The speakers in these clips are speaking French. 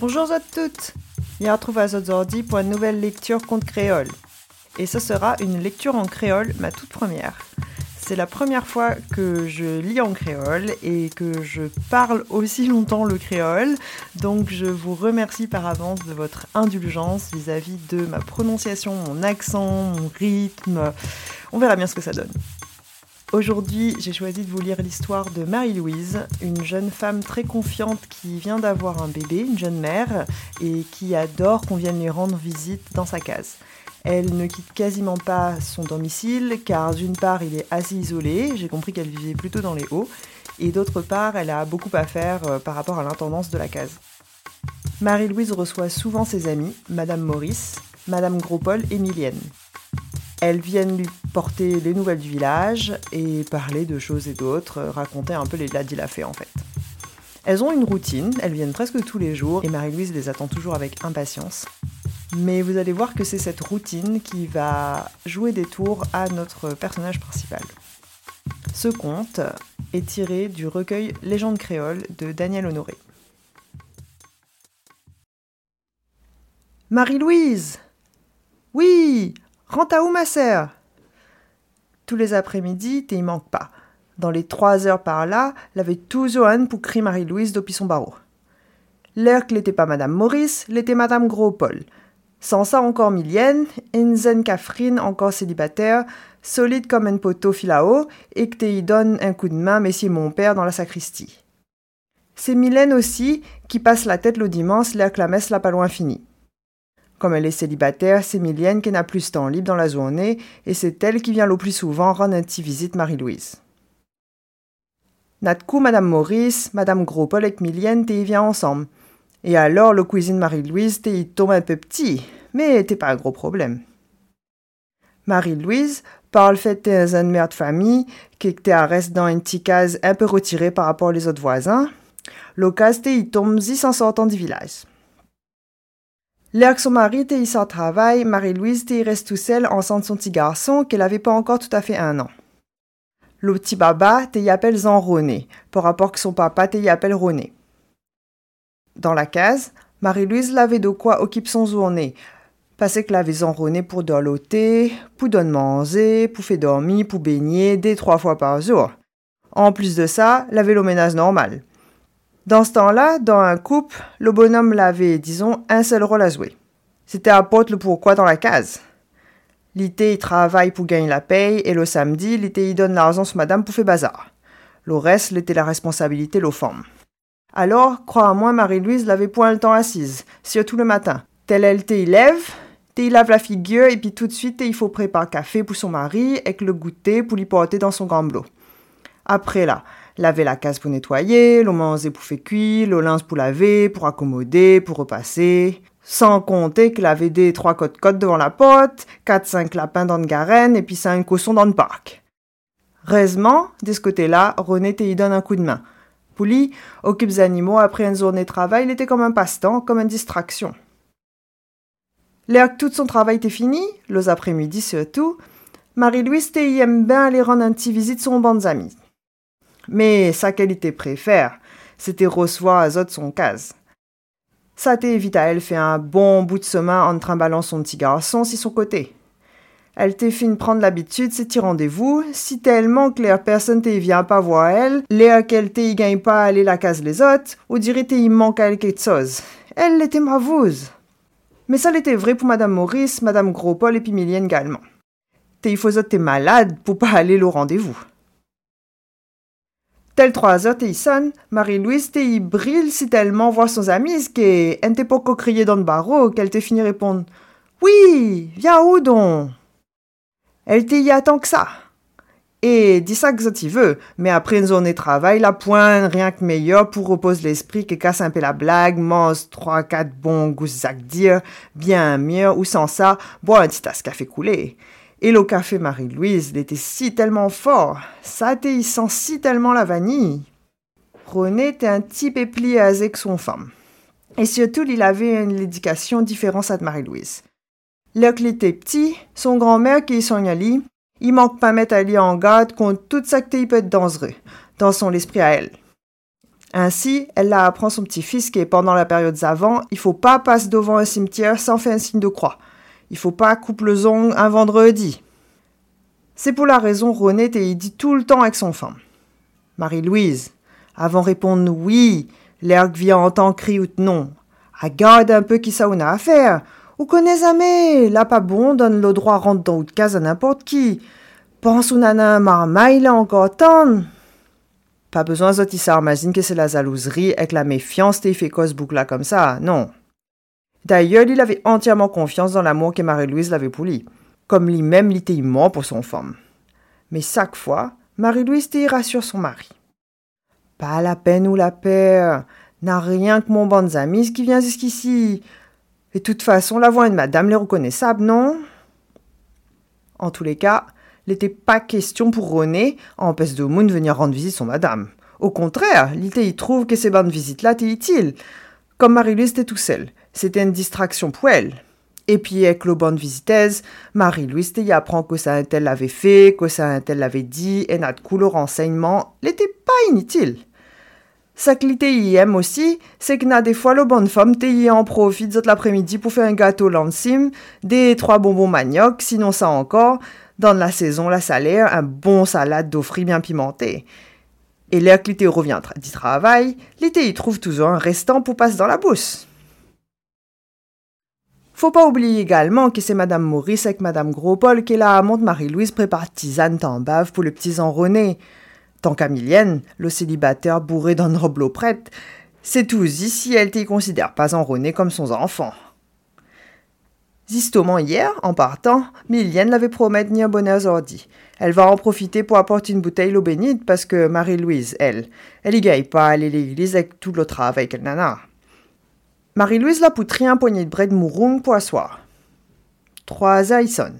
Bonjour à toutes Je retrouve à Zodordi pour une nouvelle lecture contre créole. Et ce sera une lecture en créole, ma toute première. C'est la première fois que je lis en créole et que je parle aussi longtemps le créole, donc je vous remercie par avance de votre indulgence vis-à-vis de ma prononciation, mon accent, mon rythme. On verra bien ce que ça donne. Aujourd'hui, j'ai choisi de vous lire l'histoire de Marie-Louise, une jeune femme très confiante qui vient d'avoir un bébé, une jeune mère, et qui adore qu'on vienne lui rendre visite dans sa case. Elle ne quitte quasiment pas son domicile car d'une part il est assez isolé, j'ai compris qu'elle vivait plutôt dans les hauts, et d'autre part elle a beaucoup à faire euh, par rapport à l'intendance de la case. Marie-Louise reçoit souvent ses amis, Madame Maurice, Madame Gros-Paul et Milienne. Elles viennent lui porter les nouvelles du village et parler de choses et d'autres, raconter un peu les ladis la fait en fait. Elles ont une routine, elles viennent presque tous les jours et Marie-Louise les attend toujours avec impatience. Mais vous allez voir que c'est cette routine qui va jouer des tours à notre personnage principal. Ce conte est tiré du recueil Légende créole de Daniel Honoré. Marie-Louise Oui Rentre à où ma sœur? Tous les après-midi, t'y manque pas. Dans les trois heures par là, l'avait toujours un pour crier Marie-Louise depuis son barreau. L'air que l'était pas Madame Maurice, l'était Madame Gros-Paul. Sans ça encore Milienne, Enzen Catherine encore célibataire, solide comme un poteau filao, et que t'y donne un coup de main Messier mon père dans la sacristie. C'est Mylène aussi qui passe la tête le dimanche l'air que la messe l'a pas loin fini. Comme elle est célibataire, c'est Milienne qui n'a plus de temps libre dans la journée et c'est elle qui vient le plus souvent rendre un petit visite Marie-Louise. Natkou, Madame Maurice, Madame Gros-Paul et Milienne t'y vient ensemble. Et alors, le cuisine Marie-Louise t'y tombe un peu petit, mais t'es pas un gros problème. Marie-Louise parle fait une mère de famille, qui t'es reste dans une petite case un peu retirée par rapport aux autres voisins. L'occasion t'y tombe si en sortant du village. L'air que son mari était sans travail, Marie-Louise était reste tout seule de son petit garçon qu'elle avait pas encore tout à fait un an. Le petit baba y appelle Jean René, par rapport que son papa y appelle René. Dans la case, Marie-Louise l'avait de quoi occuper son journée, parce que l'avait Jean René pour dorloter, pour donner manger, pour faire dormir, pour baigner, des trois fois par jour. En plus de ça, l'avait le ménage normal. Dans ce temps-là, dans un couple, le bonhomme l'avait, disons, un seul rôle à jouer. C'était apporter le pourquoi dans la case. L'été, il travaille pour gagner la paye, et le samedi, l'été, il donne l'argent sur madame pour faire bazar. Le reste, l'était la responsabilité de femmes. Alors, crois-moi, Marie-Louise l'avait point le temps assise, surtout le matin. Tel elle t'y lève, t'y lave la figure, et puis tout de suite, il faut préparer café pour son mari, et le goûter pour lui porter dans son gamblot. Après là, laver la case pour nettoyer, le manger pour faire cuire, le linge pour laver, pour accommoder, pour repasser. Sans compter qu'il avait des trois côtes-côtes devant la porte, quatre cinq lapins dans le garenne et puis cinq cochons dans le parc. Heureusement, de ce côté-là, René y donne un coup de main. Pour lui, occupe les animaux après une journée de travail, il était comme un passe-temps, comme une distraction. L'air que tout son travail était fini, les après-midi surtout, Marie-Louise aime bien aller rendre un petit visite son bande amis. Mais sa qualité préfère, c'était recevoir à de son case. T'évite à elle fait un bon bout de semaine en trimballant son petit garçon si son côté. Elle t'est fine prendre l'habitude, c'est rendez-vous. Si tellement que personne t'y vient pas voir elle, les qu'elle t'y gagne pas aller la case les autres, ou dirait t'y manque à elle quelque chose. Elle l'était mavouse. Mais ça l'était vrai pour Madame Maurice, Madame Gros-Paul et puis également. T'es faut t'es malade pour pas aller au rendez-vous. Tel trois sonne, Marie-Louise t'y brille si tellement voit son amie, qu'elle n'était pas crier dans le barreau, qu'elle t'est fini répondre? Oui, viens où donc? Elle t'y attend que ça. Et dis ça que ça veut, mais après une journée de travail, la pointe, rien que meilleur pour reposer l'esprit que casse un peu la blague, mange trois, quatre bons gousses dire, bien mieux, ou sans ça, bois un petit tasse café coulé. Et le café Marie-Louise, il était si tellement fort, ça il si tellement la vanille. René était un type éplié avec son femme. Et surtout, il avait une éducation différente de Marie-Louise. Lorsqu'il était petit, son grand-mère qui est son il manque pas mettre Ali en garde contre toute sa peut être dangereux, dans son esprit à elle. Ainsi, elle la apprend son petit-fils que pendant la période avant, il faut pas passer devant un cimetière sans faire un signe de croix. Il faut pas couper le zong un vendredi. C'est pour la raison René était dit tout le temps avec son femme. Marie-Louise, avant répondre oui, l'air vient en tant cri ou non. Regarde un peu qui ça on a à faire. Ou connais jamais, là pas bon, donne le droit rentre dans ou de case à n'importe qui. Pense ou nana marmaille là encore tant. Pas besoin de s'imagine que c'est la jalouserie avec la méfiance t'es fait cause boucle là comme ça, non. D'ailleurs, il avait entièrement confiance dans l'amour que Marie-Louise l'avait pour lui, comme lui-même l'était pour son femme. Mais chaque fois, Marie-Louise rassure son mari. Pas la peine ou la peur, n'a rien que mon bon amis qui vient jusqu'ici. Et de toute façon, la voix de madame les reconnaissable, non En tous les cas, il n'était pas question pour René, en peste de moon, venir rendre visite son madame. Au contraire, l'ité y trouve que ces bonnes visites-là étaient utiles. Comme Marie-Louise était tout seul, c'était une distraction pour elle. Et puis avec le bonne visiteuse, Marie-Louise y apprend que ça un tel l'avait fait, que ça un tel l'avait dit, et n'a de coup le renseignement n'était pas inutile. Ça que y aime aussi, c'est que n'a des fois le bonne femme y en profite toute l'après-midi pour faire un gâteau lancim, des trois bonbons manioc, sinon ça encore, dans la saison la salaire, un bon salade d'offris bien pimenté. Et l'air que l'été revient du travail, y trouve toujours un restant pour passer dans la bouche. Faut pas oublier également que c'est Madame Maurice avec Madame Gros-Paul qui est la amante Marie-Louise prépare tisane bave pour le petit René. Tant qu'Amilienne, le célibataire bourré d'un robe prête, c'est tout si elle t'y considère pas enrôné comme son enfant. Justement hier, en partant, Milienne l'avait promis un bonheur ordi. Elle va en profiter pour apporter une bouteille l'eau bénite parce que Marie-Louise, elle, elle y gagne pas à aller à l'église avec tout le travail qu'elle nana. Marie-Louise l'a poutré un poignet de bread mourung pour asseoir. Trois Aïson.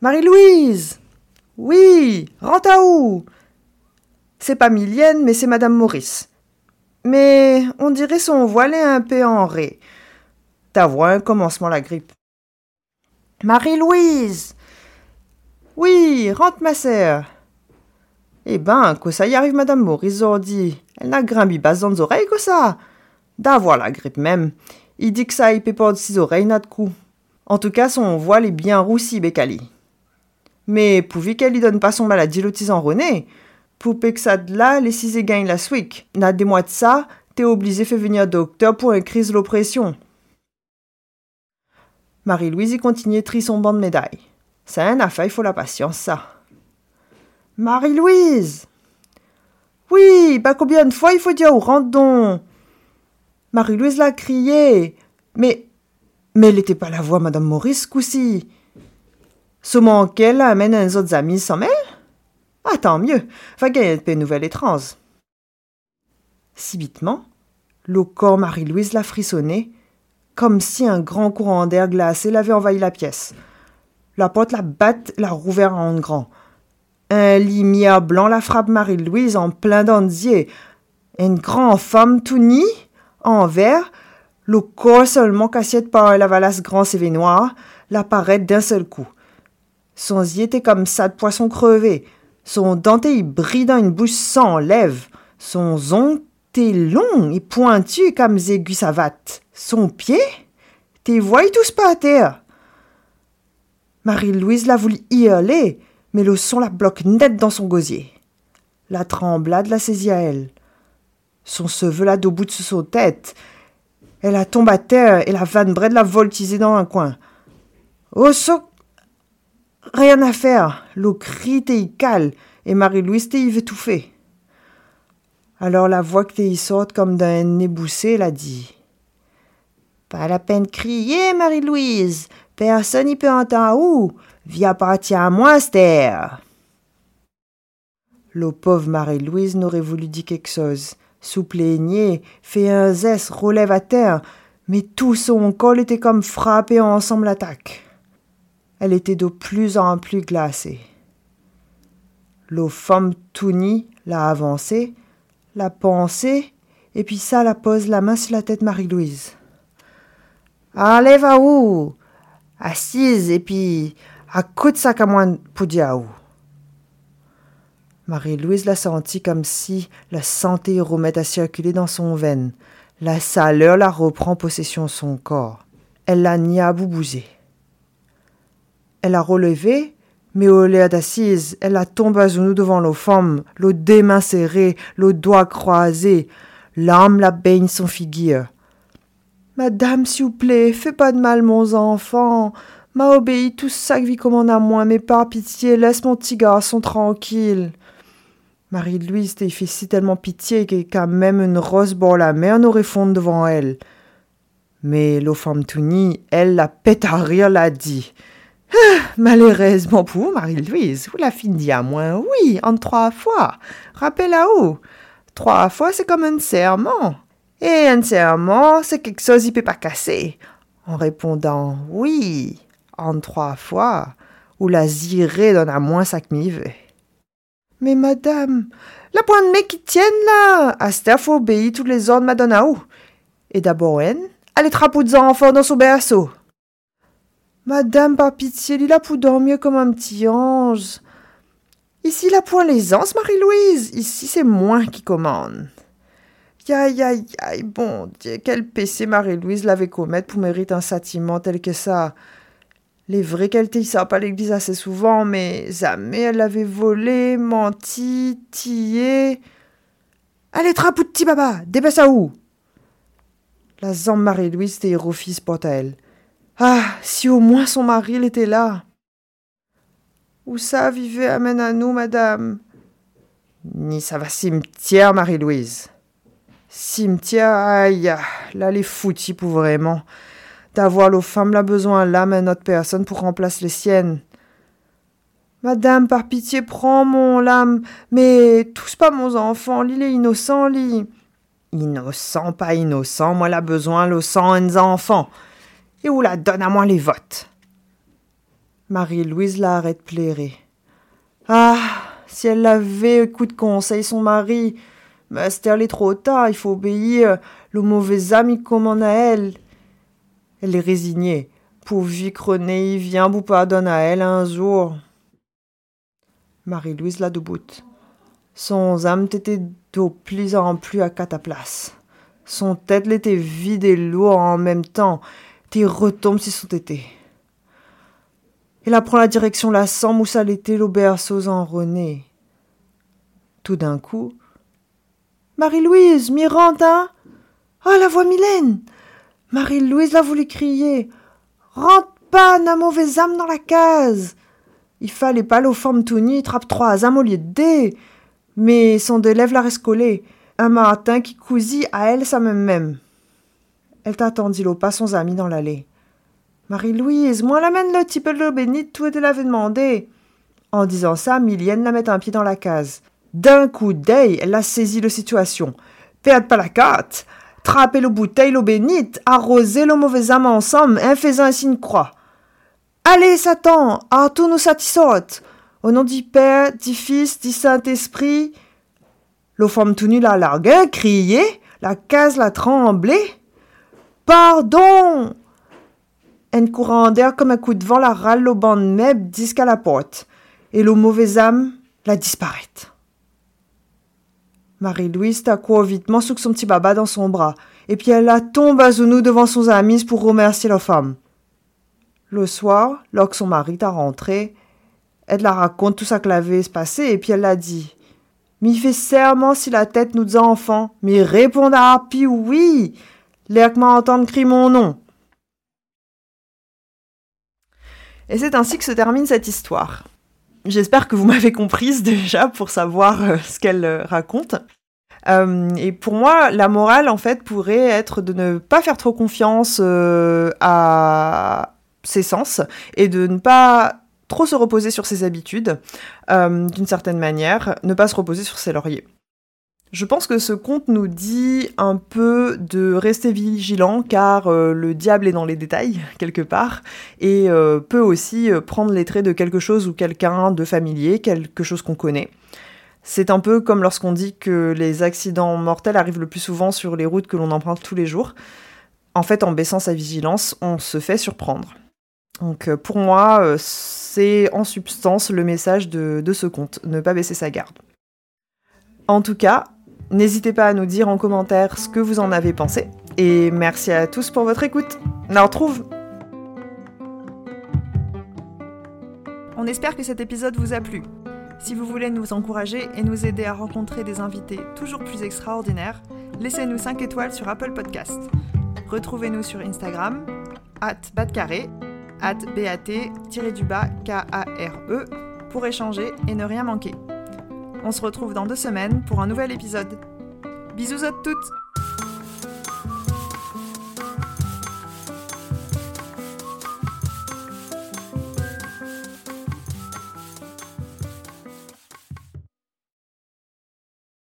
Marie-Louise! Oui! Rentre à où? C'est pas Milienne, mais c'est Madame Maurice. Mais on dirait son voile est un peu en ré. Ta voix un commencement la grippe. Marie-Louise Oui, rentre ma sœur. Eh ben, que ça y arrive, Madame Maurice Zordi. Elle n'a grimbi bas dans les oreilles que ça. D'avoir la grippe même. Il dit que ça y pas de ses oreilles, n'a de coup. En tout cas, son voile est bien roussi, Bécali. Mais pourvu qu'elle lui donne pas son maladie en René, pour que ça de là, les six gagnent la swick. N'a des mois de ça, t'es obligé de faire venir docteur pour une crise l'oppression. Marie-Louise y continue tri son banc de médailles. C'est un affaire, il faut la patience, ça. Marie-Louise Oui, pas combien de fois il faut dire au randon Marie-Louise l'a crié. Mais. Mais elle n'était pas la voix, Madame Maurice, coussi. Ce qu'elle amène un autres amis sans mêle ah, tant mieux, va gagner des nouvelles étranges. Subitement, le corps Marie-Louise l'a frissonné, comme si un grand courant d'air glacé l'avait envahi la pièce. La porte la batte l'a rouvert en grand. Un lumière blanc la frappe Marie-Louise en plein d'andier. Une grande femme tout en verre, le corps seulement cassé par la valasse grand CV noir, l'apparaît d'un seul coup. Son yeux était comme ça de poisson crevé. Son denté brille dans une bouche sans lèvres. Son zon est long et pointu comme des aigus savates. Son pied, t'es voyez tous pas à terre. Marie-Louise l'a voulu hurler, mais le son la bloque net dans son gosier. La tremblade la saisit à elle. Son cheveu la debout de son tête. Elle a tombé à terre et la vanne Bred l'a voltisé dans un coin. Oh, so Rien à faire. L'eau crie et cale, et Marie-Louise t'y étouffée. Alors la voix que t'y sorte comme d'un nez boussé l'a dit. Pas la peine de crier, Marie-Louise. Personne n'y peut entendre où? Viens partir à moi, Esther. Le pauvre Marie-Louise n'aurait voulu dire quelque chose. Souplaignait, fait un zeste, relève à terre, mais tout son col était comme frappé ensemble l'attaque. Elle était de plus en plus glacée. Le femme tout l'a avancé, l'a pensé, et puis ça la pose la main sur la tête Marie-Louise. Allez, va où Assise, et puis à coup de sac à moins pour Marie-Louise l'a senti comme si la santé remet à circuler dans son veine. La saleur la reprend possession de son corps. Elle l'a ni à. Elle a relevé, mais au lieu d'assise, elle a tombé à genoux devant l'eau femme, le des mains serrées, le doigt croisé. L'âme la baigne son figure. Madame, s'il vous plaît, fais pas de mal, mon enfant. M'a obéi tout ça que vit commande à moi, mais par pitié, laisse mon petit garçon tranquille. Marie-Louise t'y fait si tellement pitié qu'à même une rose bord la mer n'aurait fondu devant elle. Mais l'eau femme Touni, elle la pète à rire, l'a dit. Ah, malheureusement pour vous, Marie-Louise, vous la finissez à moins, oui, en trois fois. Rappelez là-haut. Trois fois, c'est comme un serment. Et un serment, c'est quelque chose qui peut pas casser. En répondant oui, en trois fois, ou la zirée donne à moins ça que. Mais madame, la pointe mec qui tienne là, Aster faut obéir tous les ordres madonna où Et d'abord elle, elle trapeaux des enfants dans son berceau. Madame, par pitié, il a pour dormir comme un petit ange. Ici, la point l'aisance, Marie-Louise. Ici, c'est moi qui commande. Aïe, aïe, aïe, bon Dieu, quel péché Marie-Louise l'avait commettre pour mériter un châtiment tel que ça. Les vraies qualités, ça pas l'église assez souvent, mais jamais elle l'avait volé, menti, tillé. Allez, trapou petit baba, dépêche à où? La zambe Marie-Louise était fils pour elle. Ah, si au moins son mari était là. Où ça vivait amène à nous, madame? Ni ça va cimetière, Marie-Louise. Cimetière, aïe, là les foutis pour vraiment d'avoir l'eau femme la besoin l'âme à notre personne pour remplacer les siennes. Madame, par pitié, prends mon lame, mais touche pas mon enfant, l'île est innocent, lit. Innocent, pas innocent, moi la besoin le sang un enfant. Et où la donne à moi les votes? Marie-Louise la arrête plairer. Ah, si elle avait coup de conseil son mari, mais c'était trop tard, il faut obéir, le mauvais ami commande à elle? Elle est résignée. Pourvu que René y vient vous pardonne à elle un jour. Marie-Louise la debout. Son âme était de plus en plus à place. Son tête l'était vide et lourde en même temps. Et retombe sur son tété. Elle apprend la direction la ça l'était le berceau en René. Tout d'un coup. Marie-Louise, Miranda hein? Oh, la voix Mylène Marie-Louise l'a voulu crier. Rentre pas, na mauvaise âme dans la case. Il fallait pas forme tout nu, trappe trois âmes au lieu de deux. Mais son deux lèvres la rescolé. Un matin qui cousit à elle sa même même. Elle t'attendit l'eau pas son ami dans l'allée. Marie-Louise, moi l'amène le petit peu de l'eau bénite, tout était l'avait demandé. En disant ça, Milienne la met un pied dans la case. D'un coup d'œil, elle a saisi la situation. Perde pas la carte trapper le bouteille, l'eau bénite, arroser le mauvais âme ensemble, en faisant un signe croix. Allez, Satan, à tous nous satisfaute. Au nom du Père, du Fils, du Saint-Esprit. Le femme tout nu la largué, crié, la case la tremblé. Pardon! Un courant d'air comme un coup de vent la râle au banc de meubles jusqu'à la porte, et le mauvais âme la disparaît. Marie-Louise t'a vitement sous son petit baba dans son bras, et puis elle la tombe à genoux devant son amie pour remercier la femme. Le soir, lorsque son mari t'a rentré, elle la raconte tout ça que l'avait passé, et puis elle l'a dit. M'y fait serment si la tête nous a enfants, mais répond à oui, l'air que entendre crier mon nom. Et c'est ainsi que se termine cette histoire. J'espère que vous m'avez comprise déjà pour savoir euh, ce qu'elle euh, raconte. Euh, et pour moi, la morale, en fait, pourrait être de ne pas faire trop confiance à ses sens et de ne pas trop se reposer sur ses habitudes, d'une certaine manière, ne pas se reposer sur ses lauriers. Je pense que ce conte nous dit un peu de rester vigilant car euh, le diable est dans les détails quelque part et euh, peut aussi prendre les traits de quelque chose ou quelqu'un de familier, quelque chose qu'on connaît. C'est un peu comme lorsqu'on dit que les accidents mortels arrivent le plus souvent sur les routes que l'on emprunte tous les jours. En fait, en baissant sa vigilance, on se fait surprendre. Donc pour moi, c'est en substance le message de, ce conte, ne pas baisser sa garde. En tout cas, n'hésitez pas à nous dire en commentaire ce que vous en avez pensé. Et merci à tous pour votre écoute. On retrouve On espère que cet épisode vous a plu. Si vous voulez nous encourager et nous aider à rencontrer des invités toujours plus extraordinaires, laissez-nous 5 étoiles sur Apple Podcast. Retrouvez-nous sur Instagram, at batcarré at bat-k-a-r-e pour échanger et ne rien manquer. On se retrouve dans deux semaines pour un nouvel épisode. Bisous à toutes